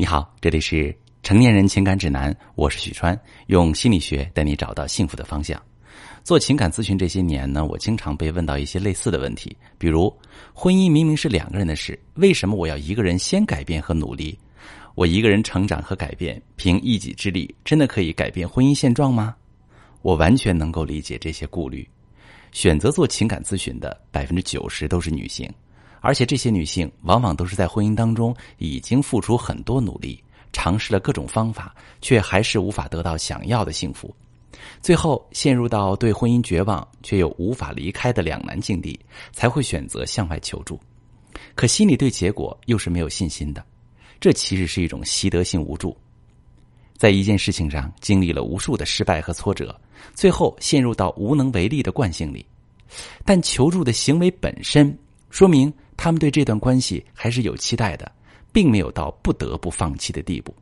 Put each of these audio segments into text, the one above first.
你好，这里是成年人情感指南，我是许川，用心理学带你找到幸福的方向。做情感咨询这些年呢，我经常被问到一些类似的问题，比如婚姻明明是两个人的事，为什么我要一个人先改变和努力？我一个人成长和改变，凭一己之力，真的可以改变婚姻现状吗？我完全能够理解这些顾虑。选择做情感咨询的百分之九十都是女性。而且这些女性往往都是在婚姻当中已经付出很多努力，尝试了各种方法，却还是无法得到想要的幸福，最后陷入到对婚姻绝望却又无法离开的两难境地，才会选择向外求助。可心里对结果又是没有信心的，这其实是一种习得性无助，在一件事情上经历了无数的失败和挫折，最后陷入到无能为力的惯性里。但求助的行为本身说明。他们对这段关系还是有期待的，并没有到不得不放弃的地步。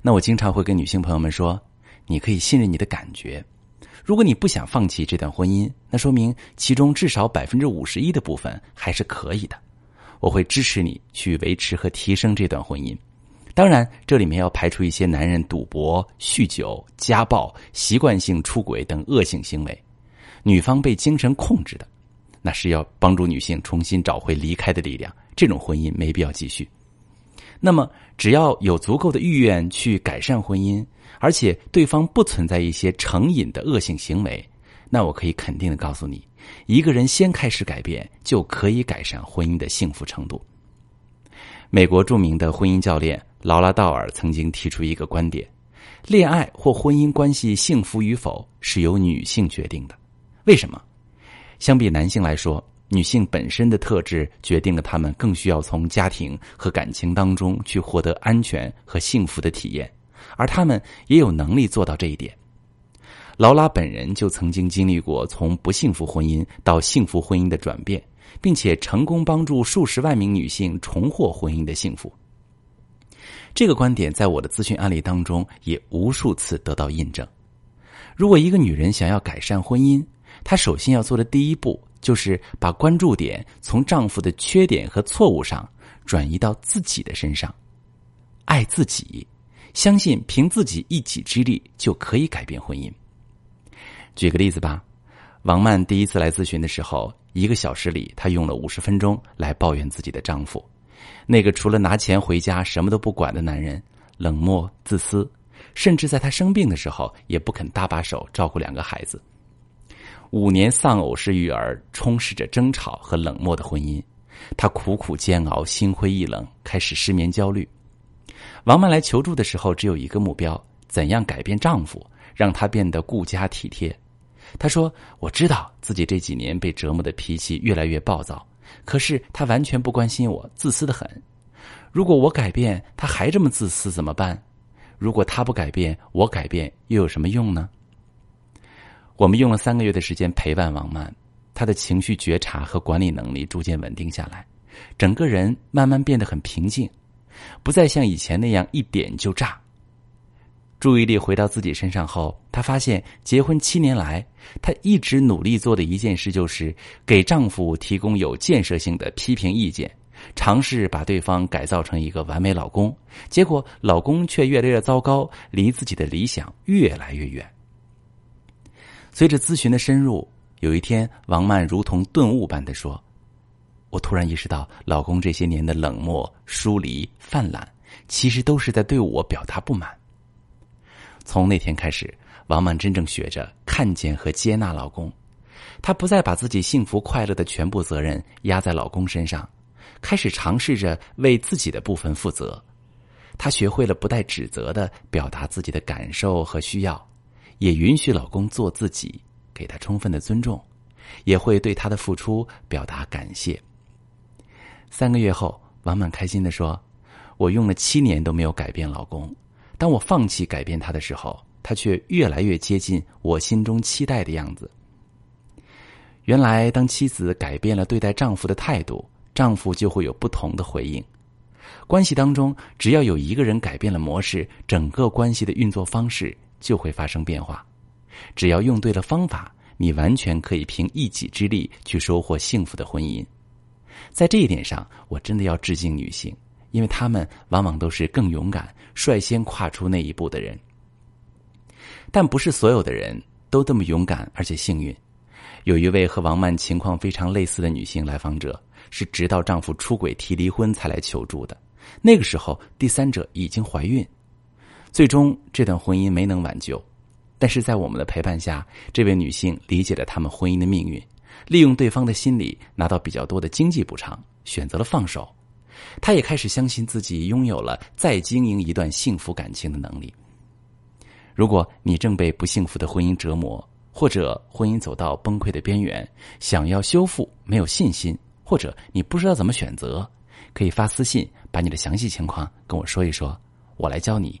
那我经常会跟女性朋友们说：“你可以信任你的感觉。如果你不想放弃这段婚姻，那说明其中至少百分之五十一的部分还是可以的。我会支持你去维持和提升这段婚姻。当然，这里面要排除一些男人赌博、酗酒、家暴、习惯性出轨等恶性行为，女方被精神控制的。”那是要帮助女性重新找回离开的力量，这种婚姻没必要继续。那么，只要有足够的意愿去改善婚姻，而且对方不存在一些成瘾的恶性行为，那我可以肯定的告诉你，一个人先开始改变，就可以改善婚姻的幸福程度。美国著名的婚姻教练劳拉·道尔曾经提出一个观点：恋爱或婚姻关系幸福与否是由女性决定的。为什么？相比男性来说，女性本身的特质决定了她们更需要从家庭和感情当中去获得安全和幸福的体验，而她们也有能力做到这一点。劳拉本人就曾经经历过从不幸福婚姻到幸福婚姻的转变，并且成功帮助数十万名女性重获婚姻的幸福。这个观点在我的咨询案例当中也无数次得到印证。如果一个女人想要改善婚姻，她首先要做的第一步，就是把关注点从丈夫的缺点和错误上转移到自己的身上，爱自己，相信凭自己一己之力就可以改变婚姻。举个例子吧，王曼第一次来咨询的时候，一个小时里，她用了五十分钟来抱怨自己的丈夫，那个除了拿钱回家什么都不管的男人，冷漠自私，甚至在她生病的时候也不肯搭把手照顾两个孩子。五年丧偶式育儿，充斥着争吵和冷漠的婚姻，她苦苦煎熬，心灰意冷，开始失眠焦虑。王曼来求助的时候，只有一个目标：怎样改变丈夫，让他变得顾家体贴。她说：“我知道自己这几年被折磨的脾气越来越暴躁，可是他完全不关心我，自私的很。如果我改变，他还这么自私怎么办？如果他不改变，我改变又有什么用呢？”我们用了三个月的时间陪伴王曼，她的情绪觉察和管理能力逐渐稳定下来，整个人慢慢变得很平静，不再像以前那样一点就炸。注意力回到自己身上后，她发现结婚七年来，她一直努力做的一件事就是给丈夫提供有建设性的批评意见，尝试把对方改造成一个完美老公。结果老公却越来越糟糕，离自己的理想越来越远。随着咨询的深入，有一天，王曼如同顿悟般的说：“我突然意识到，老公这些年的冷漠、疏离、泛滥，其实都是在对我表达不满。”从那天开始，王曼真正学着看见和接纳老公，她不再把自己幸福快乐的全部责任压在老公身上，开始尝试着为自己的部分负责。她学会了不带指责的表达自己的感受和需要。也允许老公做自己，给他充分的尊重，也会对他的付出表达感谢。三个月后，王满开心的说：“我用了七年都没有改变老公，当我放弃改变他的时候，他却越来越接近我心中期待的样子。原来，当妻子改变了对待丈夫的态度，丈夫就会有不同的回应。关系当中，只要有一个人改变了模式，整个关系的运作方式。”就会发生变化。只要用对了方法，你完全可以凭一己之力去收获幸福的婚姻。在这一点上，我真的要致敬女性，因为她们往往都是更勇敢、率先跨出那一步的人。但不是所有的人都这么勇敢而且幸运。有一位和王曼情况非常类似的女性来访者，是直到丈夫出轨提离婚才来求助的。那个时候，第三者已经怀孕，最终这段婚姻没能挽救。但是在我们的陪伴下，这位女性理解了他们婚姻的命运，利用对方的心理拿到比较多的经济补偿，选择了放手。她也开始相信自己拥有了再经营一段幸福感情的能力。如果你正被不幸福的婚姻折磨，或者婚姻走到崩溃的边缘，想要修复没有信心，或者你不知道怎么选择，可以发私信把你的详细情况跟我说一说，我来教你